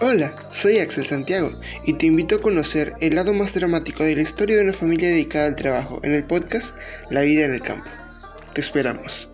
Hola, soy Axel Santiago y te invito a conocer el lado más dramático de la historia de una familia dedicada al trabajo en el podcast La vida en el campo. Te esperamos.